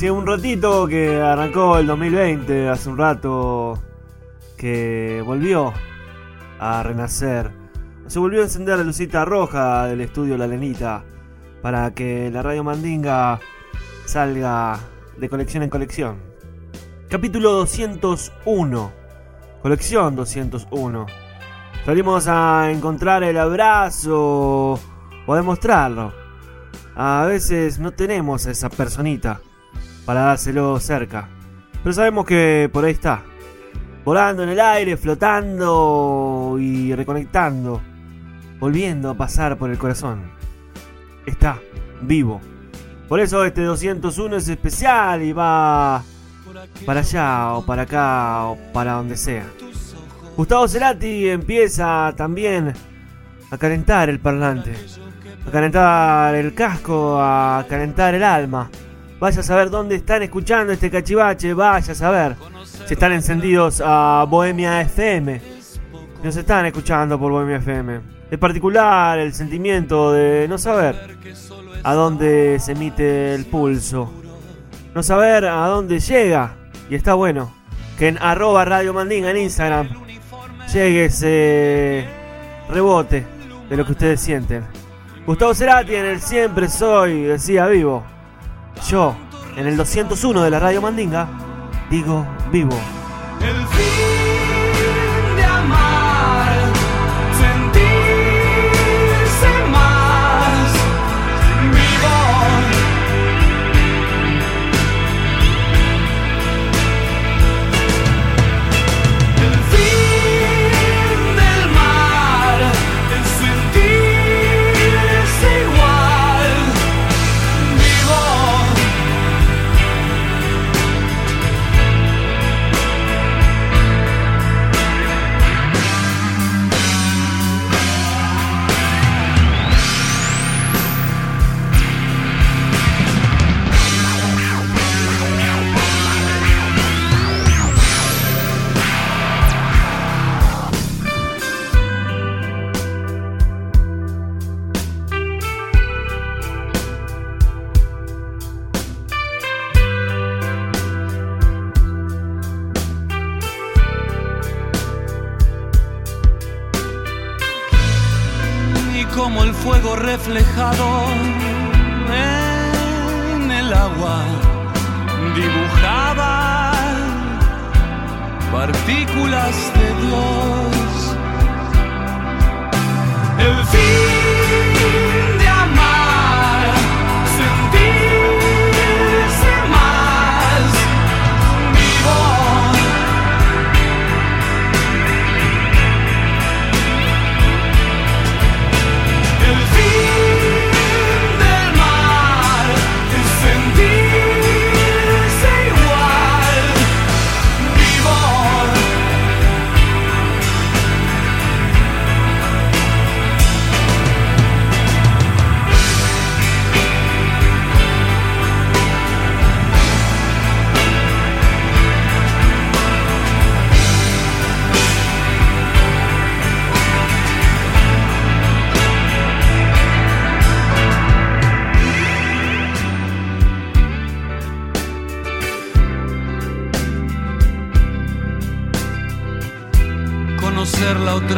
Hace un ratito que arrancó el 2020, hace un rato que volvió a renacer. Se volvió a encender la lucita roja del estudio La Lenita para que la radio Mandinga salga de colección en colección. Capítulo 201. Colección 201. Salimos a encontrar el abrazo o a demostrarlo. A veces no tenemos a esa personita para dárselo cerca. Pero sabemos que por ahí está. Volando en el aire, flotando y reconectando. Volviendo a pasar por el corazón. Está vivo. Por eso este 201 es especial y va para allá o para acá o para donde sea. Gustavo Cerati empieza también a calentar el parlante, a calentar el casco, a calentar el alma. Vaya a saber dónde están escuchando este cachivache, vaya a saber si están encendidos a Bohemia FM. Nos están escuchando por Bohemia FM. Es particular el sentimiento de no saber a dónde se emite el pulso. No saber a dónde llega. Y está bueno que en arroba Radio Mandinga en Instagram llegue ese rebote de lo que ustedes sienten. Gustavo Cerati en el Siempre Soy decía vivo. Yo, en el 201 de la Radio Mandinga, digo vivo. Fuego reflejado en el agua dibujaba partículas de Dios. El fin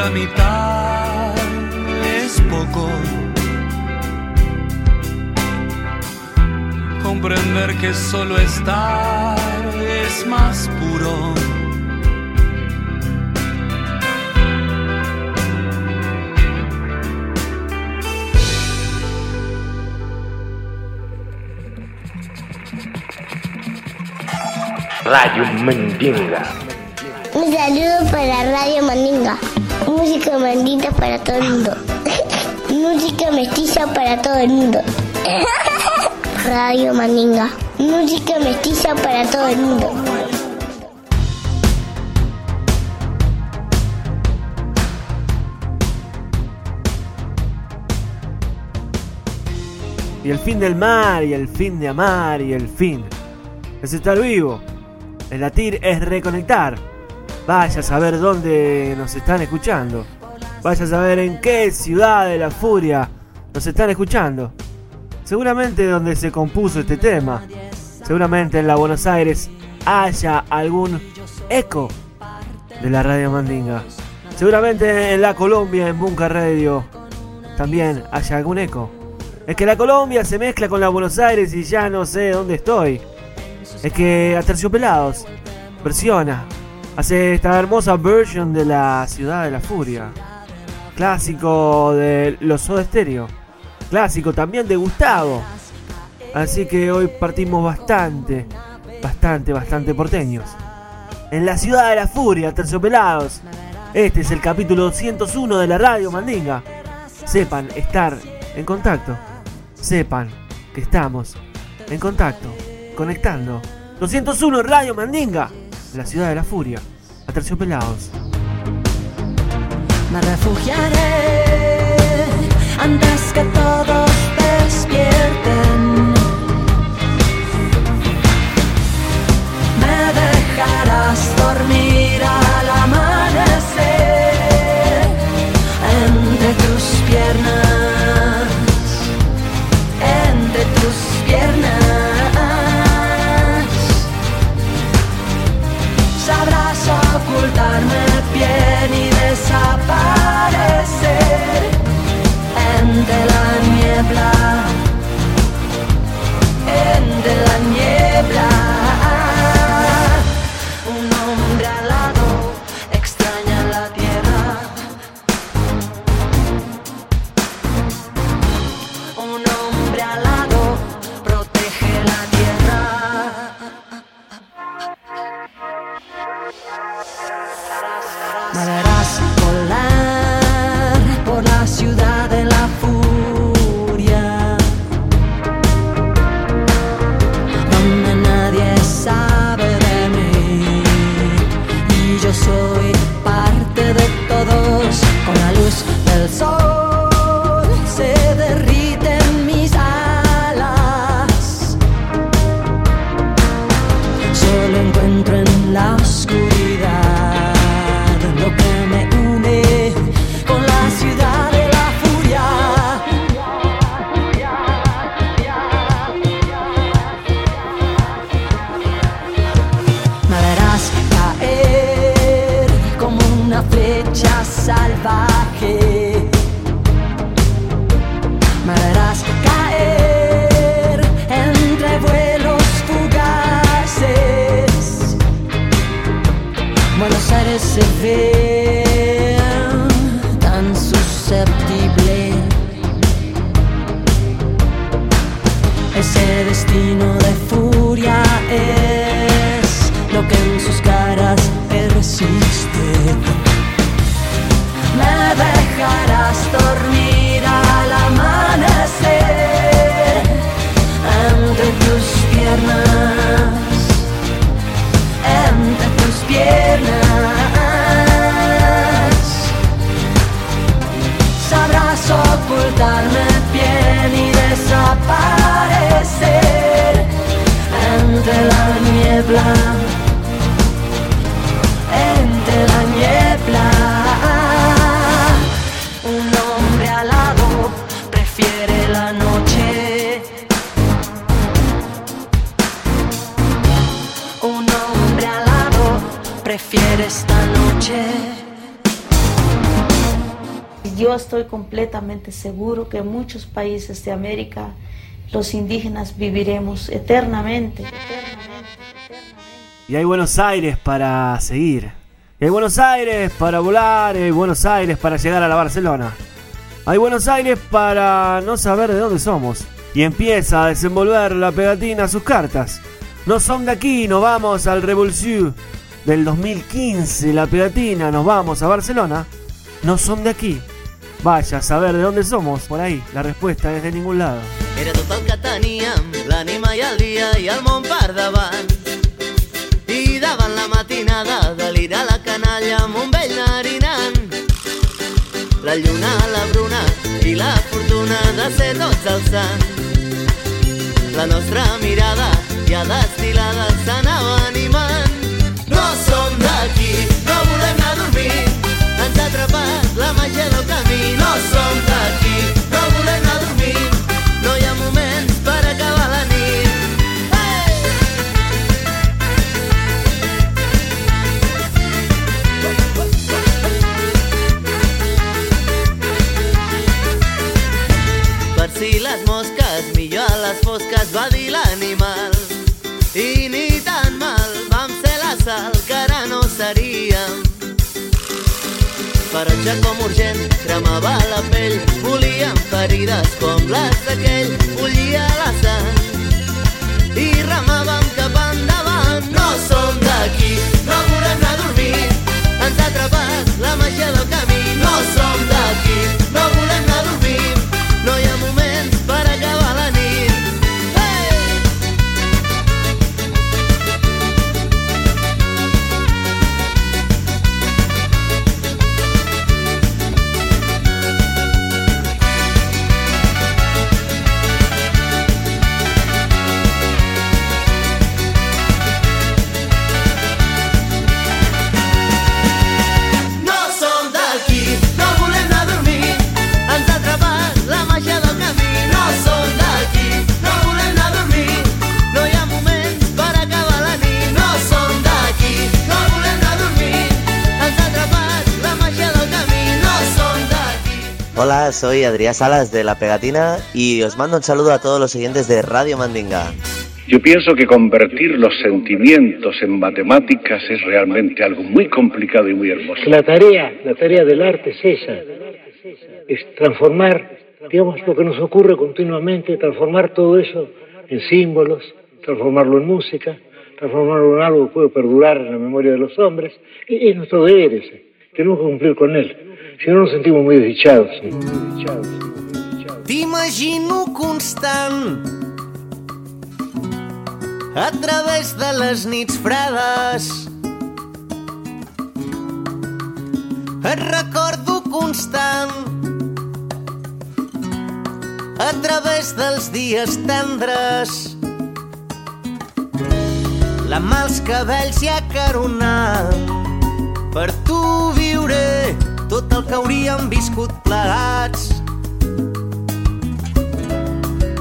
otra mitad es poco. Comprender que solo estar es más puro. Radio Mandinga. Para todo el mundo. Música mestiza para todo el mundo. Radio Mandinga. Música mestiza para todo el mundo. Y el fin del mar, y el fin de amar, y el fin. Es estar vivo. El latir es reconectar. Vaya a saber dónde nos están escuchando. Vaya a saber en qué ciudad de la furia nos están escuchando. Seguramente donde se compuso este tema. Seguramente en la Buenos Aires haya algún eco de la radio Mandinga. Seguramente en la Colombia, en Bunker Radio, también haya algún eco. Es que la Colombia se mezcla con la Buenos Aires y ya no sé dónde estoy. Es que Aterciopelados versiona, hace esta hermosa version de la Ciudad de la Furia. Clásico de los Soda Stereo. Clásico también de Gustavo. Así que hoy partimos bastante, bastante, bastante porteños. En la Ciudad de la Furia, Terciopelados. Este es el capítulo 201 de la Radio Mandinga. Sepan estar en contacto. Sepan que estamos en contacto, conectando. 201 Radio Mandinga, la ciudad de la furia, a terciopelados. Me refugiaré antes que todos despierten. Me dejarás dormir Yo estoy completamente seguro que en muchos países de América los indígenas viviremos eternamente. Y hay Buenos Aires para seguir. Y hay Buenos Aires para volar. Y hay Buenos Aires para llegar a la Barcelona. Hay Buenos Aires para no saber de dónde somos. Y empieza a desenvolver la pegatina sus cartas. No son de aquí, nos vamos al Revolution del 2015. La pegatina, nos vamos a Barcelona. No son de aquí. Vaya a saber de dónde somos. Por ahí, la respuesta es de ningún lado. Era tot el que teníem, l'ànima i el dia i el món per davant. I davant la matinada delira la canalla amb un. La lluna, la bruna i la fortuna de ser tots els sants. La nostra mirada ja destilada s'anava animant. No som d'aquí, atrapat la màgia del Ferotge com urgent, cremava la pell, volíem ferides com les d'aquell, bullia la sang. I remàvem cap endavant, no som d'aquí, no volem anar a dormir. Ens ha atrapat la màgia del camí, no som d'aquí, soy Adrián Salas de La Pegatina y os mando un saludo a todos los siguientes de Radio Mandinga. Yo pienso que convertir los sentimientos en matemáticas es realmente algo muy complicado y muy hermoso. La tarea, la tarea del arte es esa, es transformar, digamos, lo que nos ocurre continuamente, transformar todo eso en símbolos, transformarlo en música, transformarlo en algo que puede perdurar en la memoria de los hombres, y es nuestro deber ese, tenemos que cumplir con él, si no desdichados. muy desdichados. T'imagino constant a través de les nits fredes. Et recordo constant a través dels dies tendres. La mà als cabells i acaronant. Per tu viuré tot el que hauríem viscut plegats.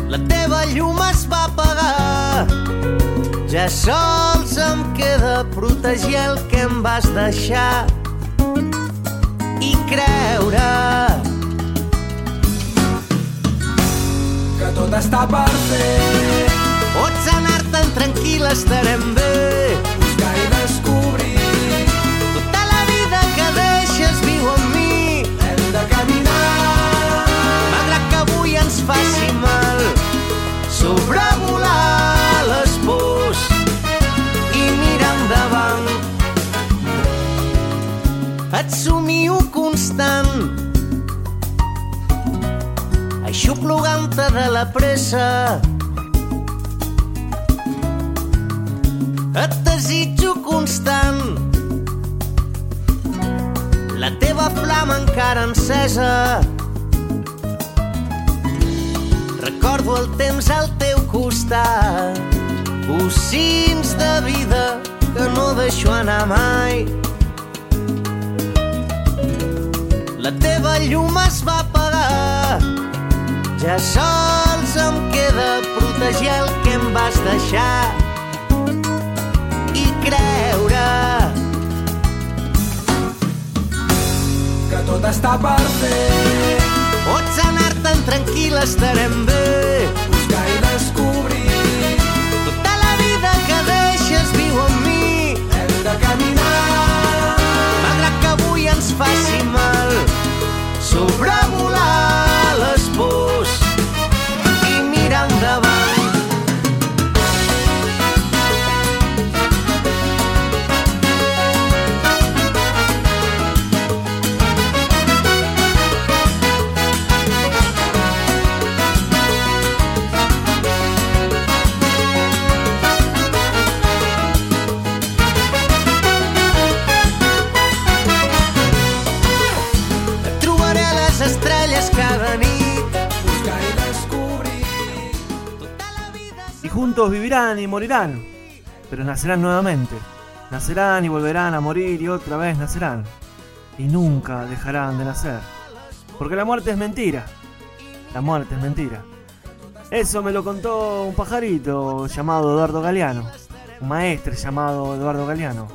La teva llum es va apagar. Ja sols em queda protegir el que em vas deixar i creure Que tot està per fer. Pots anar-te'n tranquil, estarem bé. riu constant. Aixuplugant-te de la pressa. Et desitjo constant. La teva flama encara encesa. Recordo el temps al teu costat. Bocins de vida que no deixo anar mai. La teva llum es va apagar, ja sols em queda protegir el que em vas deixar i creure que tot està per fer. Pots anar-te'n tranquil, estarem bé. Buscar i descobrir. Tota la vida que deixes viu amb mi. Hem de caminar. Malgrat que avui ens faci mal, sobrar. Vivirán y morirán, pero nacerán nuevamente. Nacerán y volverán a morir y otra vez nacerán. Y nunca dejarán de nacer. Porque la muerte es mentira. La muerte es mentira. Eso me lo contó un pajarito llamado Eduardo Galeano. Un maestre llamado Eduardo Galeano.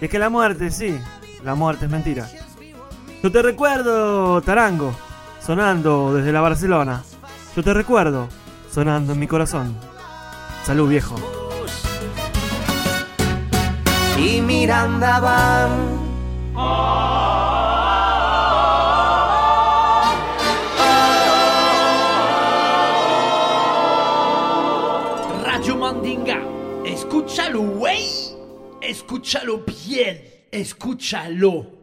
Y es que la muerte, sí, la muerte es mentira. Yo te recuerdo, Tarango, sonando desde la Barcelona. Yo te recuerdo, sonando en mi corazón. Salud, viejo. i mirar endavant. Radio Mandinga, escúchalo, güey. Escúchalo bien, escúchalo.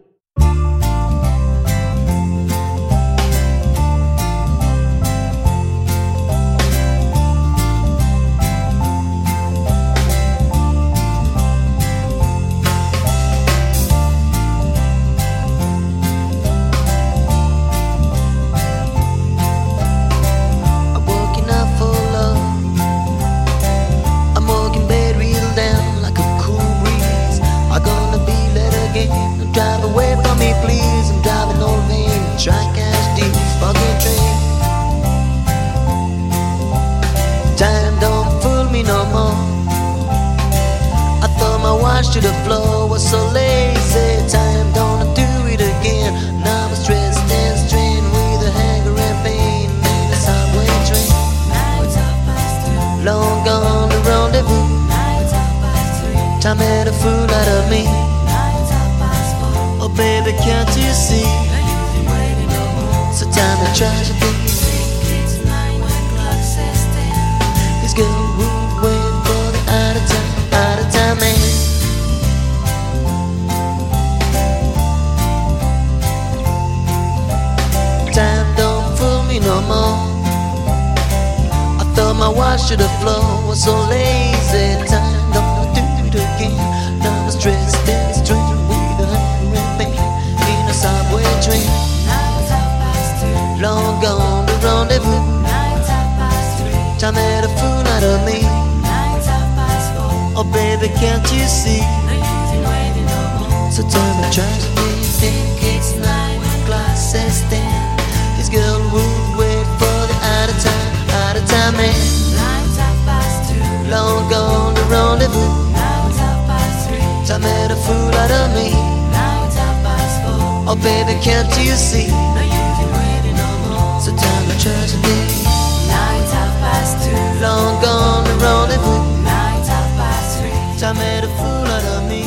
Watch to the floor was so lazy. Time don't do it again. Now I'm stressed and strained with a hanger and pain. In a subway train. Long gone the rendezvous. Time made a fool out of me. Oh baby, can't you see? So time to tragedy. I to the floor was so lazy. Time don't do it again. Now I'm stressed and strained with a hunger and pain in a subway train. Long gone the rendezvous. Time made a fool out of me. Oh baby, can't you see? So tell me, try to think it's nine when glasses stand. Out of time man. Long gone the rendezvous. Time made a fool out of me. Oh baby, can't you see? So tell me, try to think. Long gone the rendezvous. Time made a fool out of me.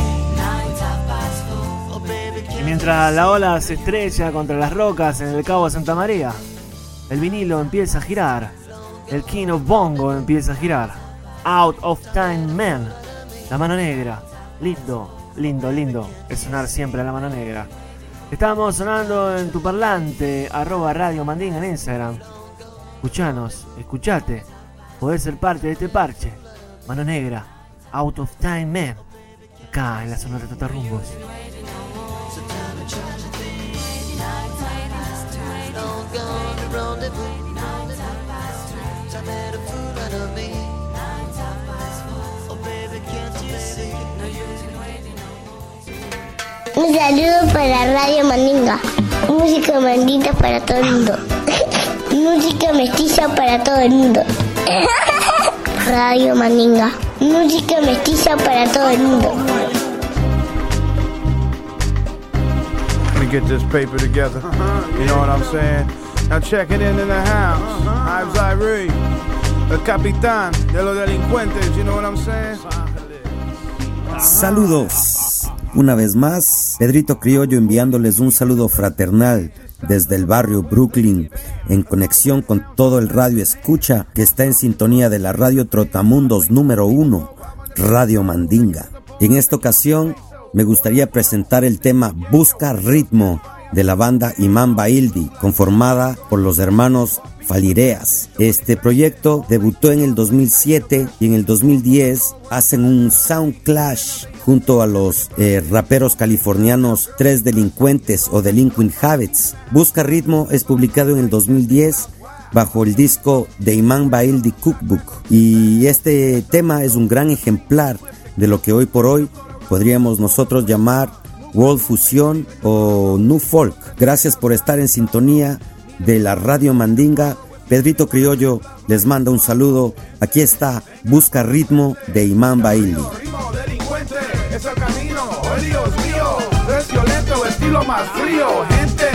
Baby, Y mientras la ola se estrella contra las rocas en el Cabo de Santa María, el vinilo empieza a girar, el King of Bongo empieza a girar, Out of Time Man, la mano negra, lindo, lindo, lindo, es sonar siempre a la mano negra. Estamos sonando en tu parlante, arroba Radio Mandinga en Instagram. Escuchanos, escuchate. Podés ser parte de este parche. Mano Negra, Out of Time Man. Acá en la zona de Totarrumbos. Un saludo para Radio Mandinga. Música mandita para todo el mundo. Música mestiza para todo el mundo. Radio Mandinga. Música mestiza para todo el mundo. Let me get this paper together. You know what I'm saying? Now checking in in the house. I'm Zyree, el capitán de los delincuentes. You know what I'm saying? Saludos. Una vez más, Pedrito Criollo enviándoles un saludo fraternal desde el barrio Brooklyn, en conexión con todo el radio escucha que está en sintonía de la radio Trotamundos número uno, Radio Mandinga. En esta ocasión, me gustaría presentar el tema Busca Ritmo de la banda Imán Baildi, conformada por los hermanos Falireas. Este proyecto debutó en el 2007 y en el 2010 hacen un sound clash junto a los eh, raperos californianos Tres Delincuentes o Delinquent Habits. Busca Ritmo es publicado en el 2010 bajo el disco de Imán Baildi Cookbook y este tema es un gran ejemplar de lo que hoy por hoy podríamos nosotros llamar World Fusion o New Folk. Gracias por estar en sintonía de la Radio Mandinga. Pedrito Criollo les manda un saludo. Aquí está Busca Ritmo de Imán delincuente, es el camino, oh Dios mío, es violento, estilo más frío, gente,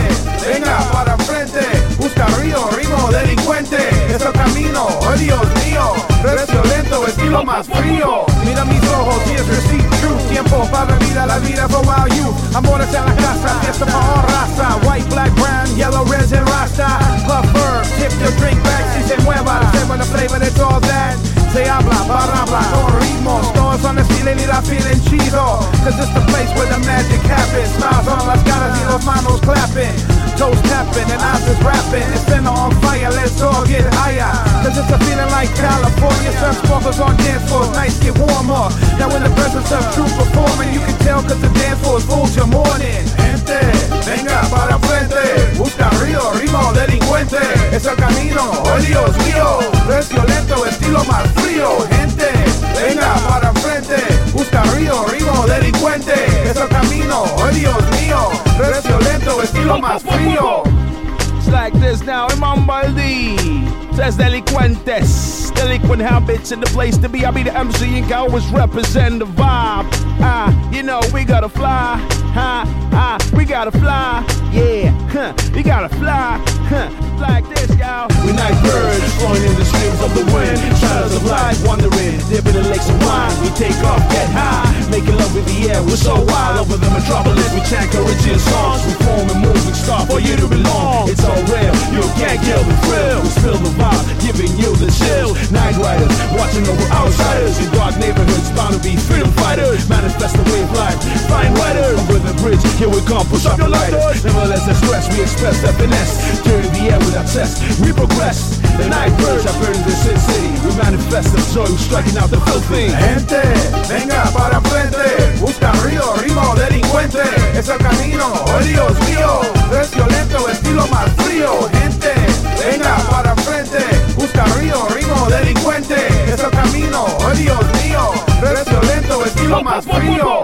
venga para frente, busca río, ritmo delincuente, es el camino, oh Dios mío, es violento, estilo más frío, mira mis ojos y es receipt tiempo para la vida, la vida for wild youth, amores en la casa, fiesta para raza, white, black, brown, yellow, red and rasta, verb, tip your drink back, si se mueva, se the flavor de all that, se habla, para hablar, con ritmos, todos son estilo y la feeling chido, cause it's the place where the magic happens, smiles on las caras y los manos clapping, toes tapping and eyes is rapping, it's been on fire, let's all get higher, cause it's a feeling like California, sun sparkles on dance floors, nights get warmer, now in the presence of true performing, you can tell cause the dance floor is full till morning, gente, venga para frente, busca río, ritmo delincuente, es el camino, oh Dios mío, es violento, estilo más frío, gente, venga para frente, busca río, ritmo delincuente, es el camino, oh Dios mío, es violento, estilo más frío. It's like this now, Imam Baldi says delinquentes, delinquent habits in the place to be. I be the MC and I always represent the vibe. Ah, you know we gotta fly, ah, ah, we gotta fly, yeah, huh, we gotta fly, huh, like this, y'all. We night birds flying in the streams of the wind, shadows of life wandering, dipping in lakes of wine. We take off, get high, making love in the air. We're so wild over the metropolis. We chant Corinthian songs, we form a moving star for you to belong. It's all real, you can't kill the thrill. We spill the vibe, giving you the chills. Night riders, watching over outsiders in dark neighborhoods, bound to be freedom fighters. Manifest the way of life, find riders over the bridge. Here we come, push up your lighters. Nevertheless, express, we express that finesse. Turning the air with our test, we progress. The night birds are burning the sin city. We manifest the joy, we're striking out the filthy. Gente, venga para frente, busca río, ritmo delincuente, es el camino, oh Dios mío, es violento, estilo más frío, gente, venga para frente, busca río, ritmo delincuente, es el camino, oh Dios mío, es violento, estilo más frío.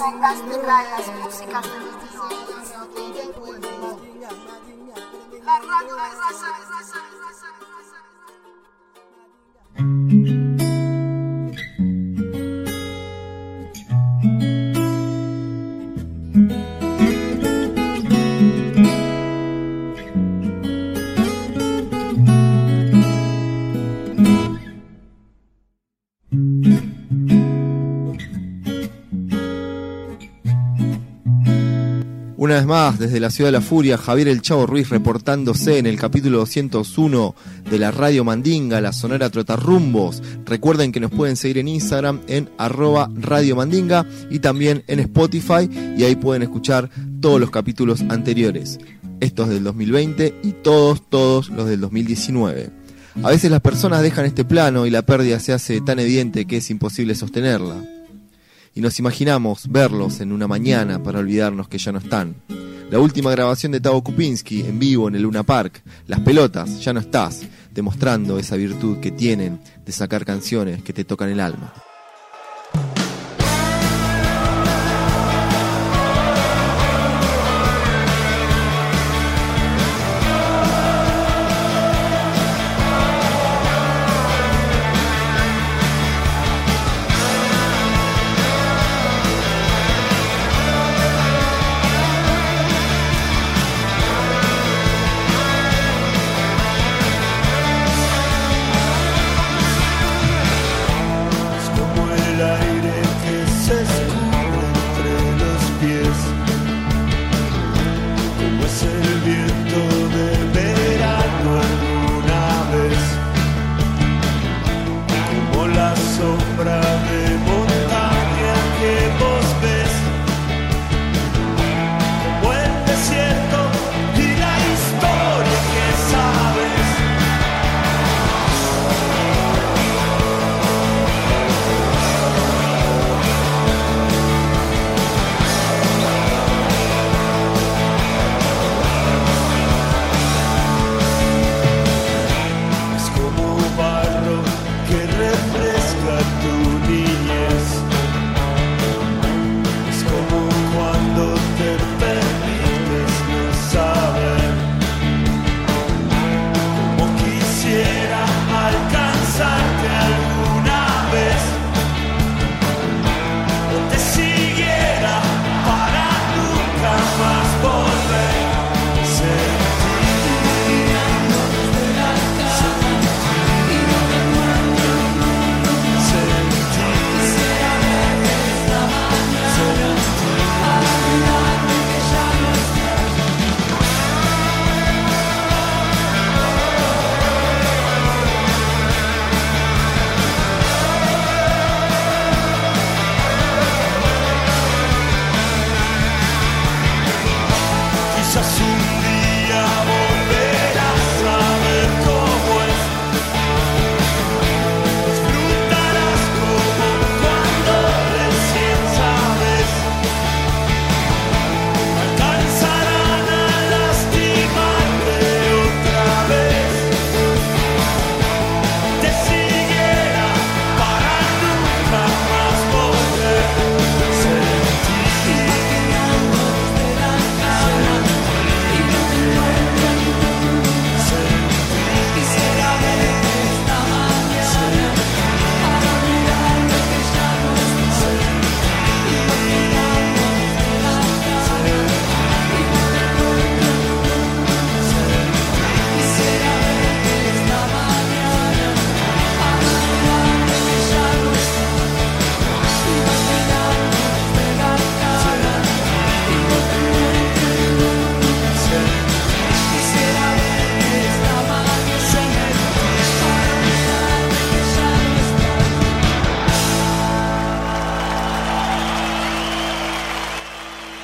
Vengas de rayas, músicas de más, desde la Ciudad de la Furia, Javier El Chavo Ruiz reportándose en el capítulo 201 de la Radio Mandinga, la Sonora Trotarrumbos. Recuerden que nos pueden seguir en Instagram en arroba Radio Mandinga y también en Spotify y ahí pueden escuchar todos los capítulos anteriores. Estos del 2020 y todos, todos los del 2019. A veces las personas dejan este plano y la pérdida se hace tan evidente que es imposible sostenerla y nos imaginamos verlos en una mañana para olvidarnos que ya no están. La última grabación de Tavo Kupinski en vivo en el Luna Park, Las pelotas, ya no estás, demostrando esa virtud que tienen de sacar canciones que te tocan el alma.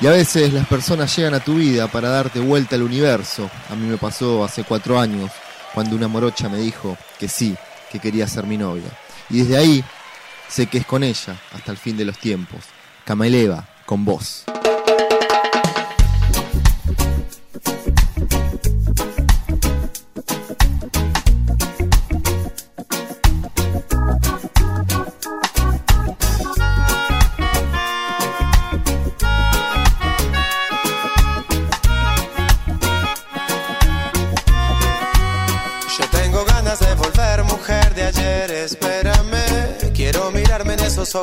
A veces las personas llegan a tu vida para darte vuelta al universo. A mí me pasó hace cuatro años, cuando una morocha me dijo que sí, que quería ser mi novia. Y desde ahí sé que es con ella hasta el fin de los tiempos. Cameleva, con vos.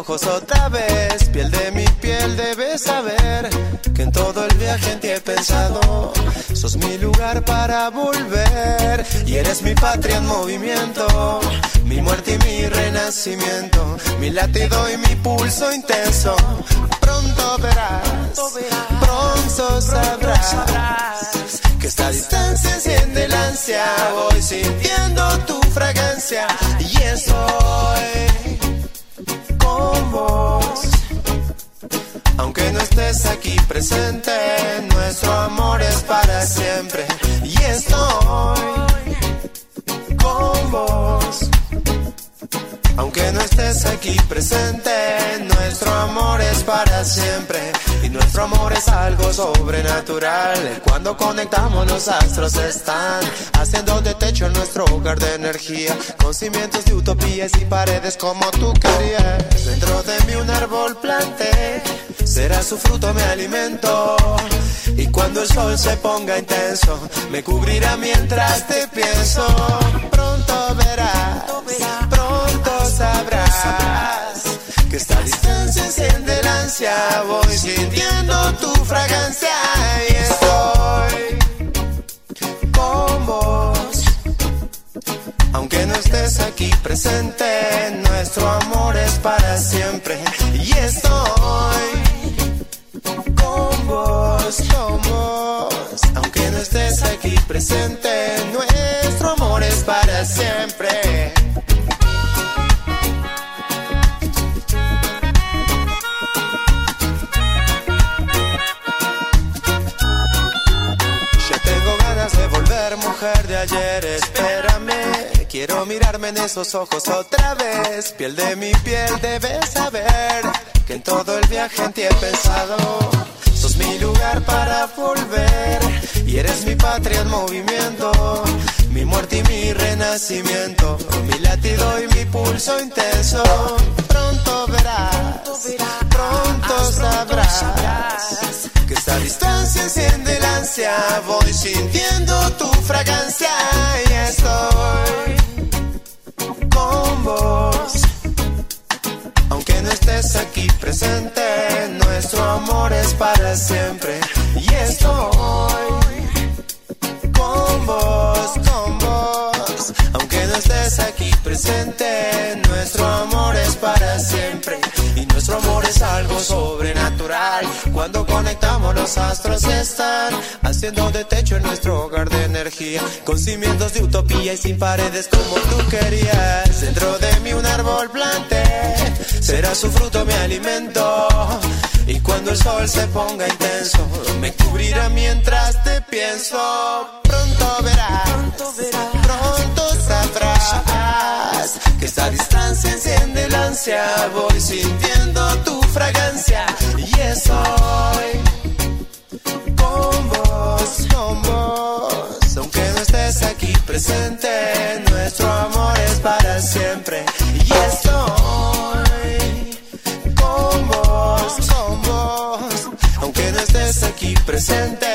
Ojos otra vez. Piel de mi piel, debes saber que en todo el viaje en ti he pensado. Sos mi lugar para volver y eres mi patria en movimiento. Mi muerte y mi renacimiento, mi latido y mi pulso intenso. Pronto verás, pronto sabrás que esta distancia enciende la ansia. Voy sintiendo tu fragancia y estoy Aunque no estés aquí presente, nuestro amor es para siempre. Y estoy Aunque no estés aquí presente, nuestro amor es para siempre. Y nuestro amor es algo sobrenatural. Cuando conectamos los astros están haciendo de techo nuestro hogar de energía. Con cimientos de utopías y paredes como tú querías. Dentro de mí un árbol planté, será su fruto mi alimento. Y cuando el sol se ponga intenso, me cubrirá mientras te pienso. Pronto verás, que esta distancia enciende la ansia. Voy sintiendo tu fragancia y estoy con vos. Aunque no estés aquí presente, nuestro amor es para siempre. Y estoy con vos, con. Aunque no estés aquí presente, nuestro amor es para siempre. En esos ojos otra vez. Piel de mi piel, debes saber que en todo el viaje en ti he pensado. Sos mi lugar para volver y eres mi patria en movimiento. Mi muerte y mi renacimiento, mi latido y mi pulso intenso. Pronto verás, pronto sabrás que esta distancia enciende la ansia. Voy sintiendo tu fragancia y estoy con vos. Aunque no estés aquí presente, nuestro amor es para siempre. Y estoy con vos, con vos. Aunque no estés aquí presente, nuestro amor es para siempre. Nuestro amor es algo sobrenatural. Cuando conectamos los astros están haciendo de techo en nuestro hogar de energía. Con cimientos de utopía y sin paredes como tú querías. Dentro de mí un árbol planté, será su fruto mi alimento. Y cuando el sol se ponga intenso, me cubrirá mientras te pienso. Pronto verás, pronto sabrás esta distancia enciende la ansia. Voy sintiendo tu fragancia y estoy con vos, con vos. Aunque no estés aquí presente, nuestro amor es para siempre. Y estoy con vos, con vos. Aunque no estés aquí presente,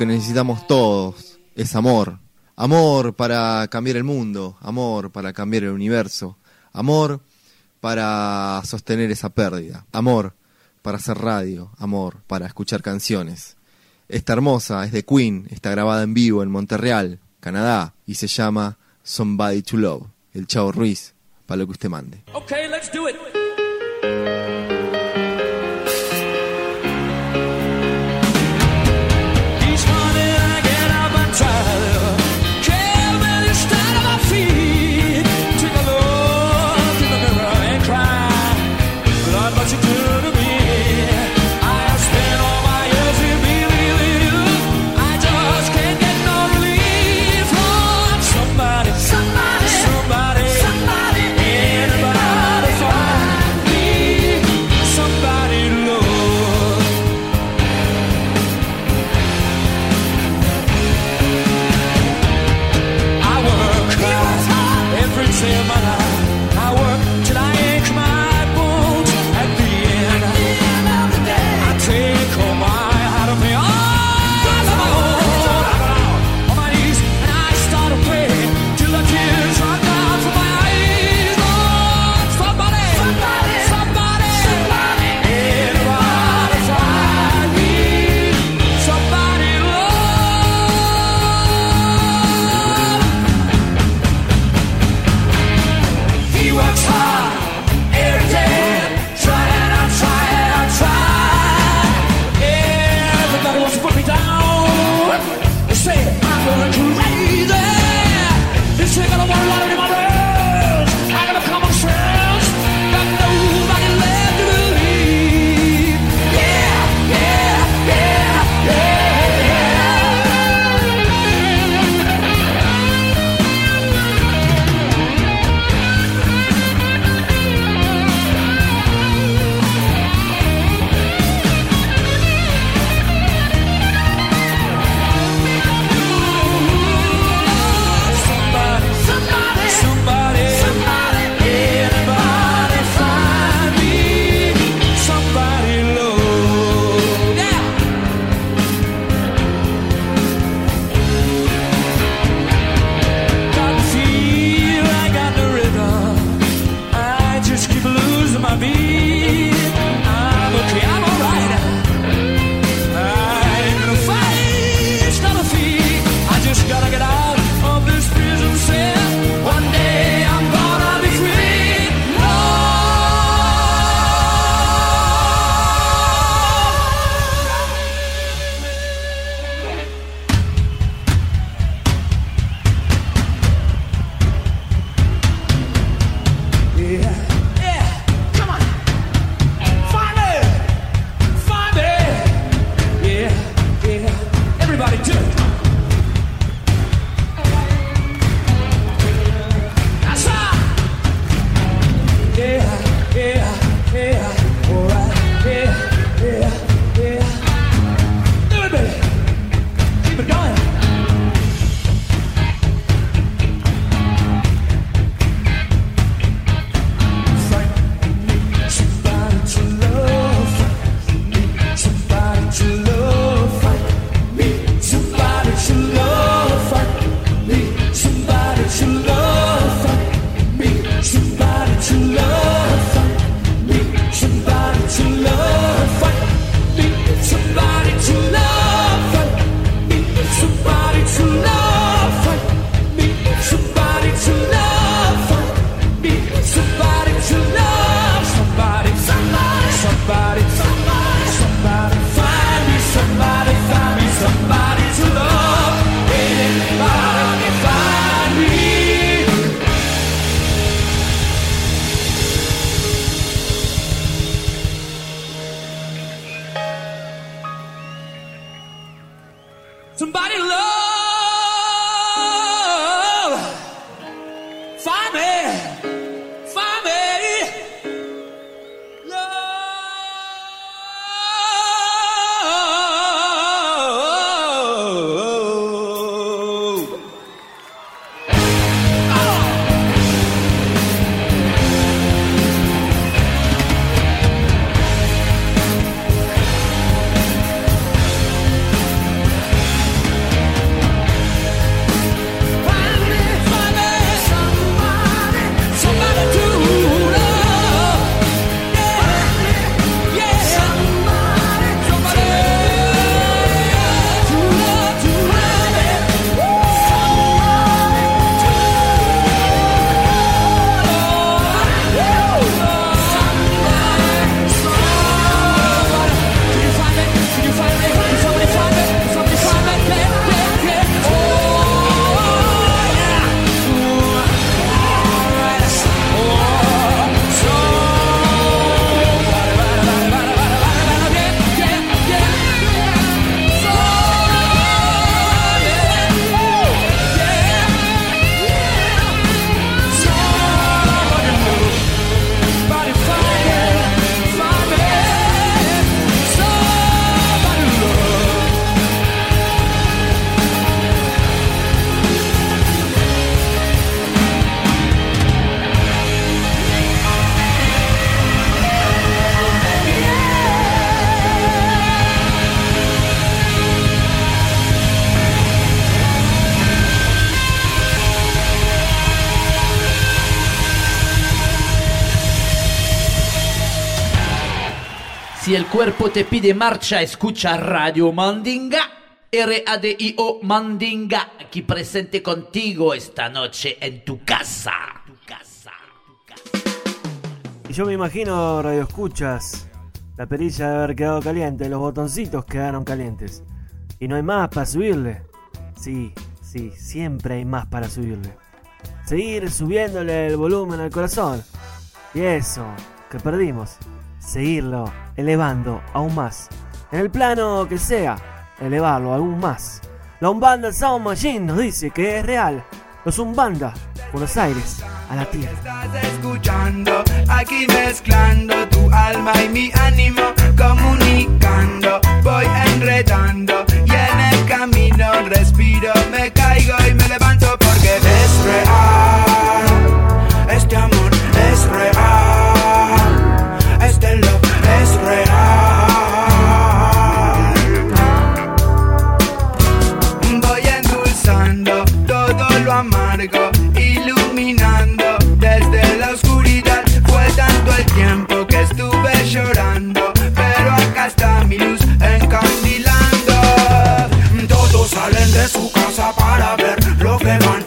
que necesitamos todos es amor. Amor para cambiar el mundo, amor para cambiar el universo, amor para sostener esa pérdida, amor para hacer radio, amor para escuchar canciones. Esta hermosa es de Queen, está grabada en vivo en Montreal, Canadá, y se llama Somebody to Love. El Chavo Ruiz, para lo que usted mande. Si el cuerpo te pide marcha, escucha Radio Mandinga. R-A-D-I-O Mandinga, aquí presente contigo esta noche en tu casa. Tu casa. Y yo me imagino, radio escuchas, la perilla de haber quedado caliente, los botoncitos quedaron calientes. Y no hay más para subirle. Sí, sí, siempre hay más para subirle. Seguir subiéndole el volumen al corazón. Y eso, que perdimos, seguirlo elevando aún más. En el plano que sea, elevarlo aún más. La Umbanda Sound Machine nos dice que es real. Los Umbanda, Buenos Aires, a la tierra. Estás escuchando, aquí mezclando tu alma y mi ánimo, comunicando, voy enredando y en el camino respiro, me caigo y me levanto llorando, pero acá está mi luz encandilando. Todos salen de su casa para ver lo que van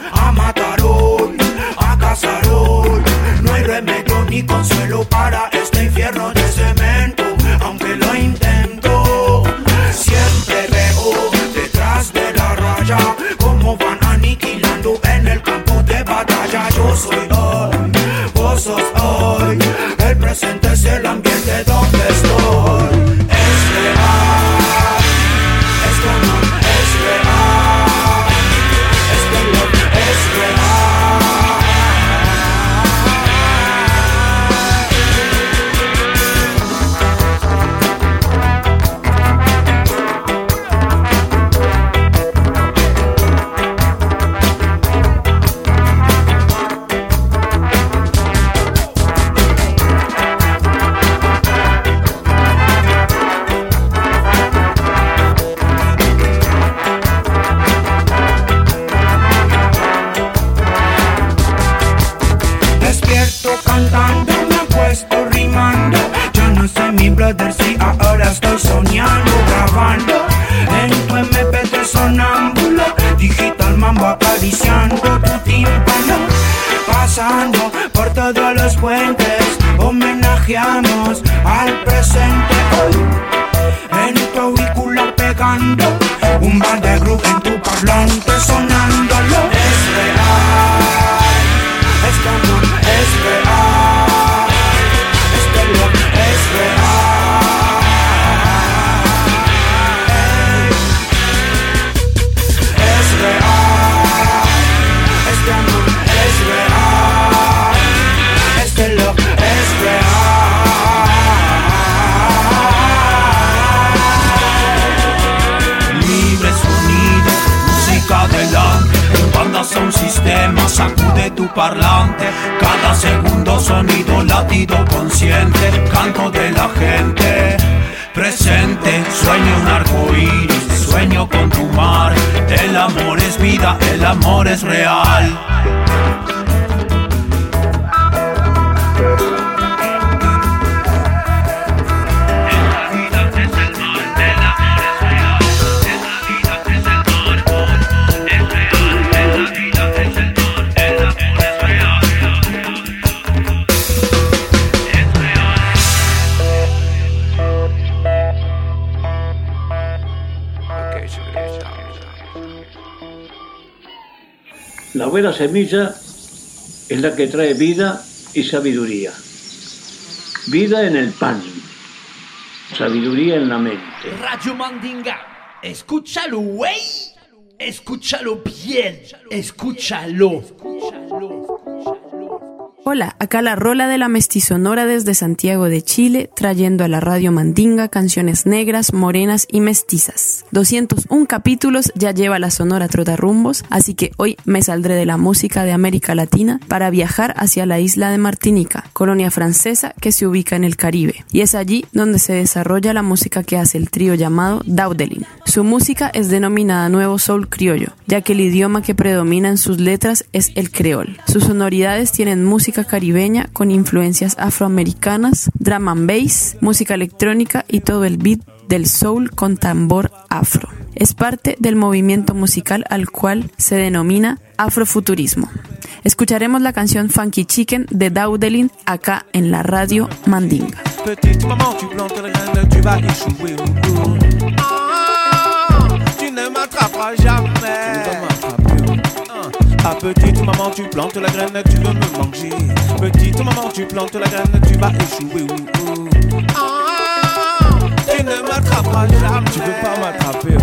parlante. Cada segundo sonido, latido consciente. Canto de la gente. Presente, sueño un arco iris, sueño con tu mar. El amor es vida, el amor es real. La buena semilla es la que trae vida y sabiduría. Vida en el pan, sabiduría en la mente. Radio Mandinga, escúchalo, güey. Escúchalo bien. Escúchalo. Hola, acá la rola de la mestizonora desde Santiago de Chile, trayendo a la radio Mandinga canciones negras, morenas y mestizas. 201 capítulos ya lleva la sonora Trotarrumbos, así que hoy me saldré de la música de América Latina para viajar hacia la isla de Martinica, colonia francesa que se ubica en el Caribe. Y es allí donde se desarrolla la música que hace el trío llamado Daudelin. Su música es denominada Nuevo Soul Criollo, ya que el idioma que predomina en sus letras es el creol. Sus sonoridades tienen música caribeña con influencias afroamericanas, drum and bass, música electrónica y todo el beat del soul con tambor afro. Es parte del movimiento musical al cual se denomina afrofuturismo. Escucharemos la canción Funky Chicken de Daudelin acá en la radio Mandinga. Ah, petite maman, tu plantes la graine, tu veux me manger. Petite maman, tu plantes la graine, tu vas échouer. ouh, ouh. Ah, tu ne m'attraperas jamais. Tu veux pas m'attraper.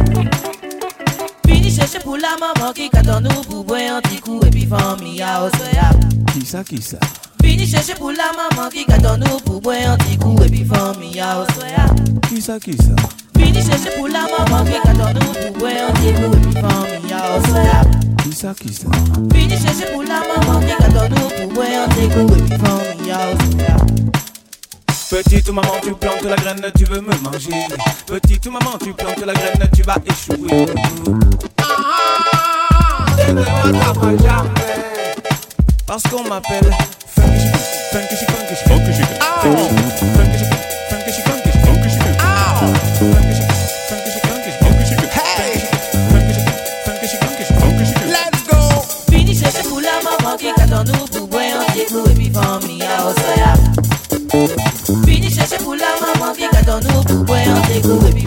Fini chercher pour la maman qui attend nous pour boire un petit coup et puis famille à Oswaya. Qui ça, qui ça? Fini chercher pour la maman qui attend nous pour boire un petit coup et puis famille à Oswaya. Qui ça, qui ça? Fini chercher pour la maman qui attend nous pour boire un petit coup et puis famille à Oswaya. Qui ça, qui ça Fini chercher pour la maman qui attend nous pour boire un petit coup et puis famille à Oswaya. Petite maman, tu plantes la graine, tu veux me manger. Petite maman, tu plantes la graine, tu vas échouer. Ah, tu ne m'attraperas jamais. Parce qu'on m'appelle Funky Chicken, Funky Chicken, Funky Chicken, Funky Chicken. Ah, Funky Chicken, Funky Chicken, Funky Chicken, Funky Chicken. Ah, Funky Chicken, Funky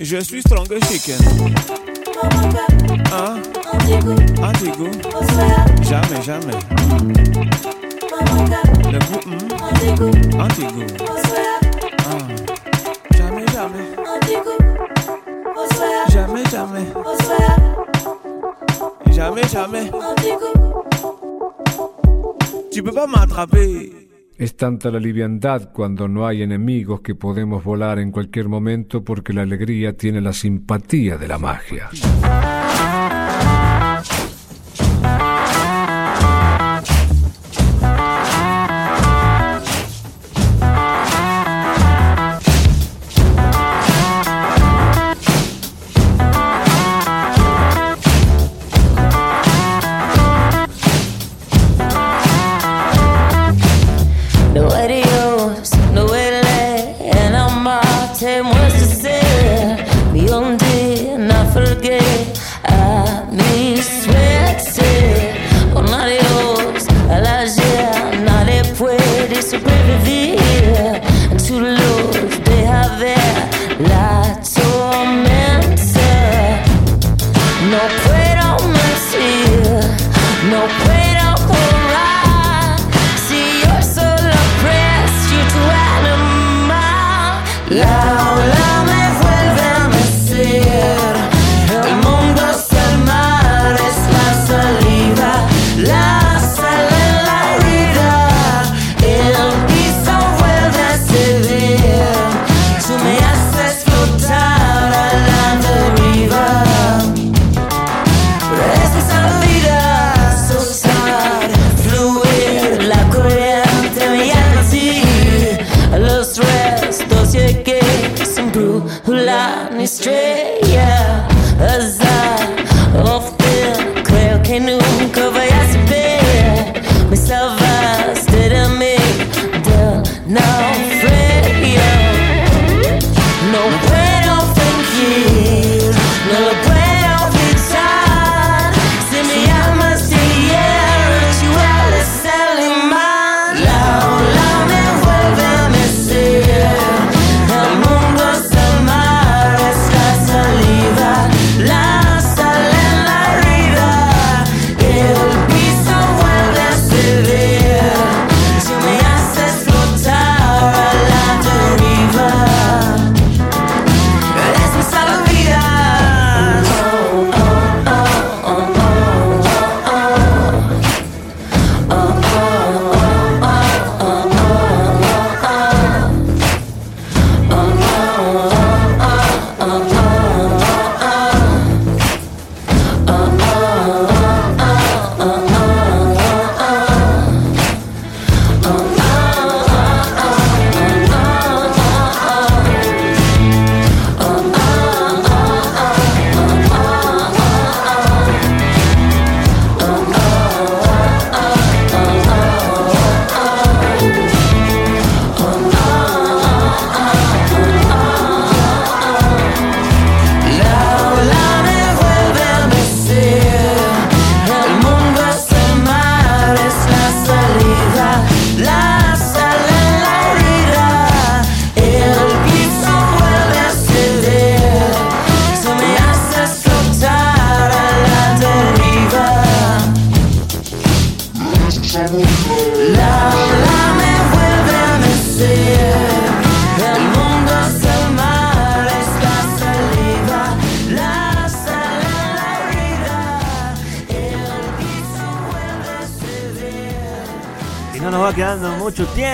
Je suis stronger chicken. Hein? Antigou. Jamais, jamais. Le goût. Antigou. Ah. Jamais, jamais. Jamais, jamais. Jamais, jamais. Tu peux pas m'attraper. Es tanta la liviandad cuando no hay enemigos que podemos volar en cualquier momento porque la alegría tiene la simpatía de la magia.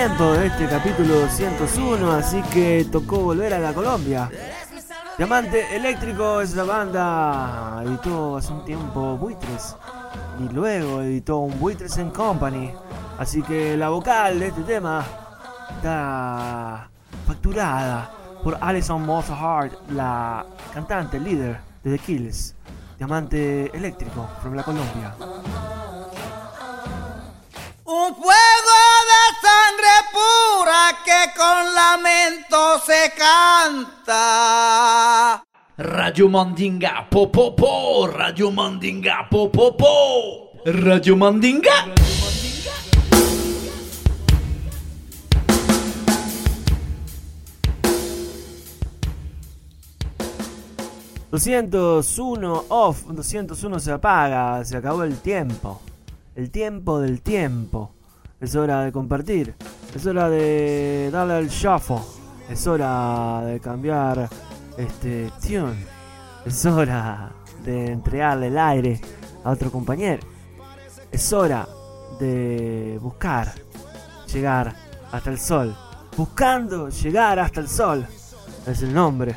De este capítulo 201, así que tocó volver a la Colombia. Diamante Eléctrico es la banda, editó hace un tiempo Buitres y luego editó un Buitres en Company. Así que la vocal de este tema está facturada por Alison Moss Hart, la cantante líder de The Kills. Diamante Eléctrico from la Colombia. Un fuego de sangre pura que con lamento se canta. Radio Mandinga, po po po, Radio Mandinga, po po po, Radio Mandinga. 201 off, 201 se apaga, se acabó el tiempo. El tiempo del tiempo. Es hora de compartir. Es hora de darle el shuffle. Es hora de cambiar este tune. Es hora de entregarle el aire a otro compañero. Es hora de buscar llegar hasta el sol. Buscando llegar hasta el sol. Es el nombre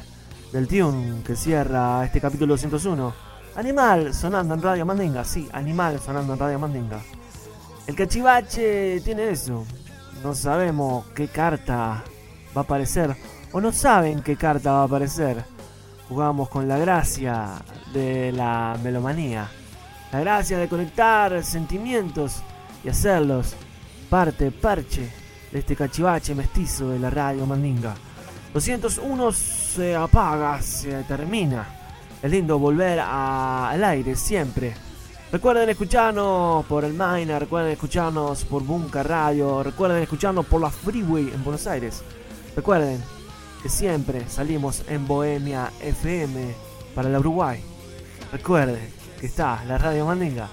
del tune que cierra este capítulo 201. Animal sonando en Radio Mandinga, sí, Animal sonando en Radio Mandinga. El cachivache tiene eso. No sabemos qué carta va a aparecer o no saben qué carta va a aparecer. Jugamos con la gracia de la melomanía. La gracia de conectar sentimientos y hacerlos parte, parche de este cachivache mestizo de la radio Mandinga. 201 se apaga, se termina. Es lindo volver al aire siempre. Recuerden escucharnos por el Miner, recuerden escucharnos por Bunker Radio, recuerden escucharnos por la Freeway en Buenos Aires. Recuerden que siempre salimos en Bohemia FM para la Uruguay. Recuerden que está la Radio Mandinga.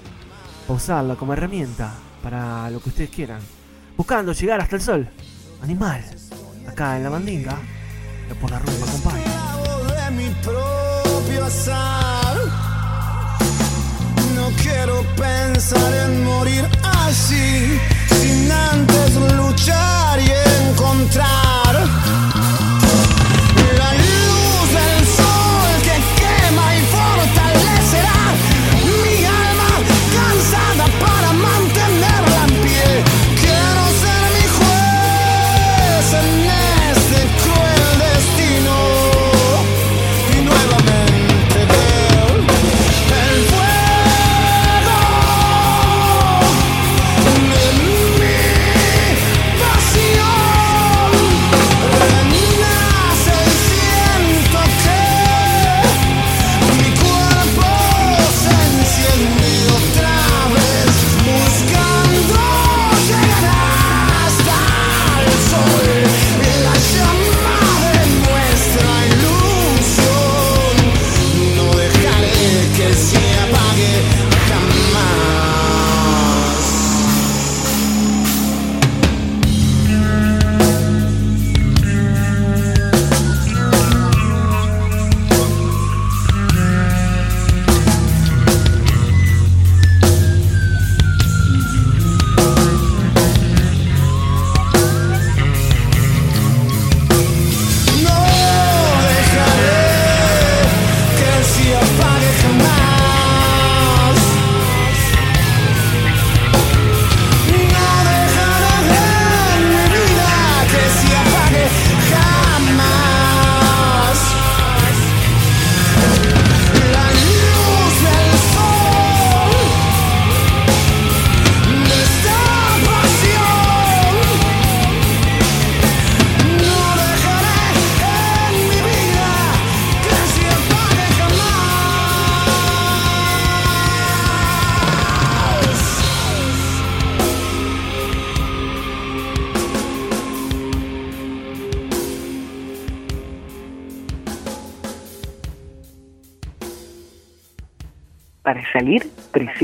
para usarla como herramienta para lo que ustedes quieran. Buscando llegar hasta el sol. Animal. Acá en la Mandinga. por la rumba, compadre. No quiero pensar en morir así, sin antes luchar y encontrar